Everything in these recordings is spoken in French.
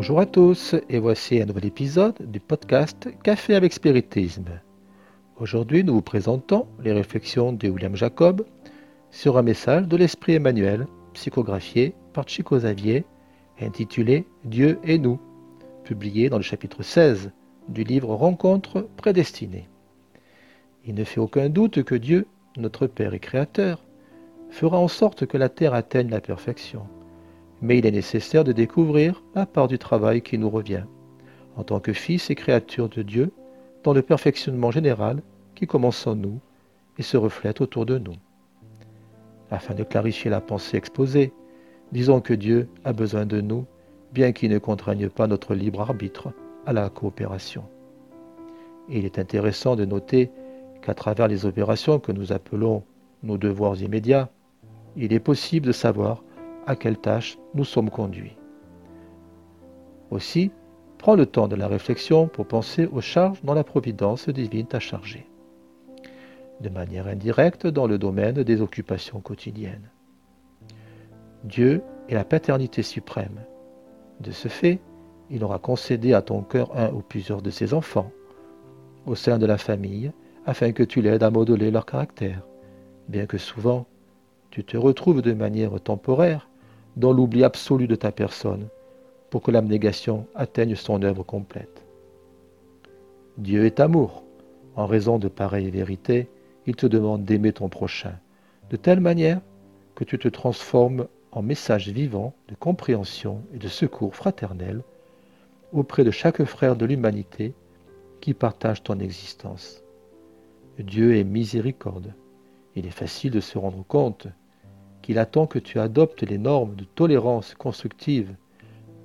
Bonjour à tous et voici un nouvel épisode du podcast Café avec Spiritisme. Aujourd'hui nous vous présentons les réflexions de William Jacob sur un message de l'Esprit Emmanuel psychographié par Chico Xavier intitulé Dieu et nous, publié dans le chapitre 16 du livre Rencontre prédestinée. Il ne fait aucun doute que Dieu, notre Père et Créateur, fera en sorte que la terre atteigne la perfection mais il est nécessaire de découvrir la part du travail qui nous revient, en tant que fils et créatures de Dieu, dans le perfectionnement général qui commence en nous et se reflète autour de nous. Afin de clarifier la pensée exposée, disons que Dieu a besoin de nous, bien qu'il ne contraigne pas notre libre arbitre à la coopération. Il est intéressant de noter qu'à travers les opérations que nous appelons nos devoirs immédiats, il est possible de savoir à quelle tâche nous sommes conduits. Aussi, prends le temps de la réflexion pour penser aux charges dont la providence divine t'a chargé, de manière indirecte dans le domaine des occupations quotidiennes. Dieu est la paternité suprême. De ce fait, il aura concédé à ton cœur un ou plusieurs de ses enfants, au sein de la famille, afin que tu l'aides à modeler leur caractère, bien que souvent tu te retrouves de manière temporaire dans l'oubli absolu de ta personne, pour que l'abnégation atteigne son œuvre complète. Dieu est amour. En raison de pareilles vérités, il te demande d'aimer ton prochain, de telle manière que tu te transformes en message vivant de compréhension et de secours fraternel auprès de chaque frère de l'humanité qui partage ton existence. Dieu est miséricorde. Il est facile de se rendre compte qu'il attend que tu adoptes les normes de tolérance constructive,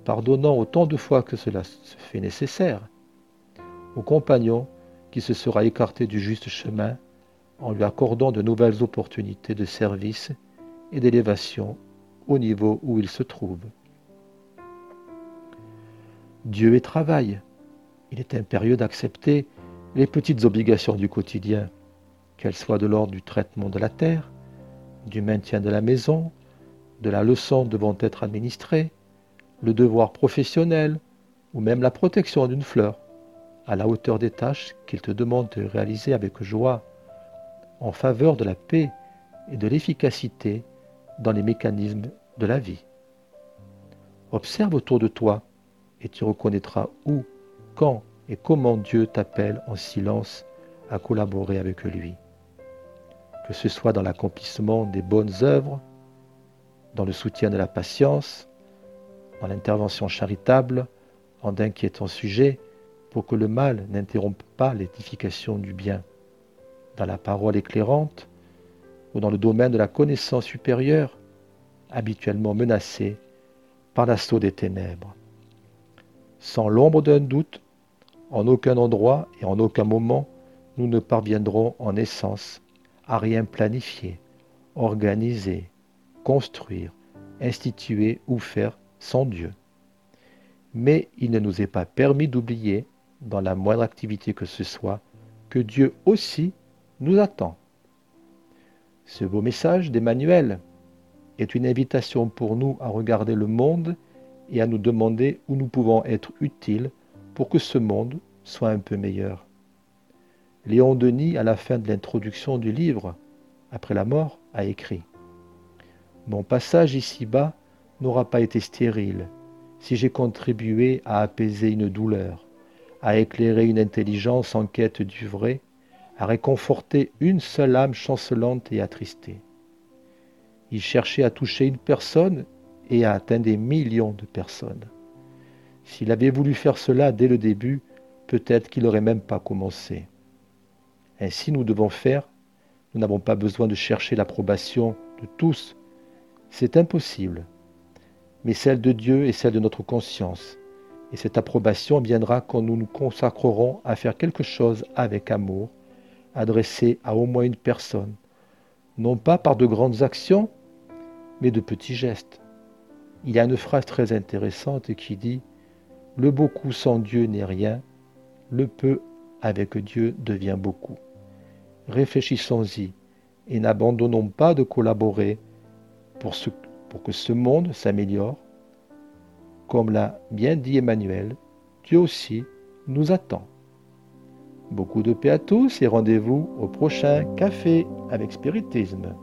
pardonnant autant de fois que cela se fait nécessaire, au compagnon qui se sera écarté du juste chemin en lui accordant de nouvelles opportunités de service et d'élévation au niveau où il se trouve. Dieu est travail. Il est impérieux d'accepter les petites obligations du quotidien, qu'elles soient de l'ordre du traitement de la terre, du maintien de la maison, de la leçon devant être administrée, le devoir professionnel ou même la protection d'une fleur, à la hauteur des tâches qu'il te demande de réaliser avec joie en faveur de la paix et de l'efficacité dans les mécanismes de la vie. Observe autour de toi et tu reconnaîtras où, quand et comment Dieu t'appelle en silence à collaborer avec lui que ce soit dans l'accomplissement des bonnes œuvres, dans le soutien de la patience, dans l'intervention charitable, en d'inquiétants sujets, pour que le mal n'interrompe pas l'édification du bien, dans la parole éclairante ou dans le domaine de la connaissance supérieure, habituellement menacée par l'assaut des ténèbres. Sans l'ombre d'un doute, en aucun endroit et en aucun moment, nous ne parviendrons en essence à rien planifier, organiser, construire, instituer ou faire sans Dieu. Mais il ne nous est pas permis d'oublier, dans la moindre activité que ce soit, que Dieu aussi nous attend. Ce beau message d'Emmanuel est une invitation pour nous à regarder le monde et à nous demander où nous pouvons être utiles pour que ce monde soit un peu meilleur. Léon Denis, à la fin de l'introduction du livre, après la mort, a écrit Mon passage ici-bas n'aura pas été stérile si j'ai contribué à apaiser une douleur, à éclairer une intelligence en quête du vrai, à réconforter une seule âme chancelante et attristée. Il cherchait à toucher une personne et à atteindre des millions de personnes. S'il avait voulu faire cela dès le début, peut-être qu'il n'aurait même pas commencé. Ainsi nous devons faire. Nous n'avons pas besoin de chercher l'approbation de tous. C'est impossible. Mais celle de Dieu et celle de notre conscience. Et cette approbation viendra quand nous nous consacrerons à faire quelque chose avec amour, adressé à au moins une personne, non pas par de grandes actions, mais de petits gestes. Il y a une phrase très intéressante qui dit Le beaucoup sans Dieu n'est rien, le peu avec Dieu devient beaucoup réfléchissons-y et n'abandonnons pas de collaborer pour, que ce monde s'améliore Comme l'a bien dit Emmanuel, Dieu aussi nous attend. Beaucoup de paix à tous et rendez-vous au prochain Café avec Spiritisme.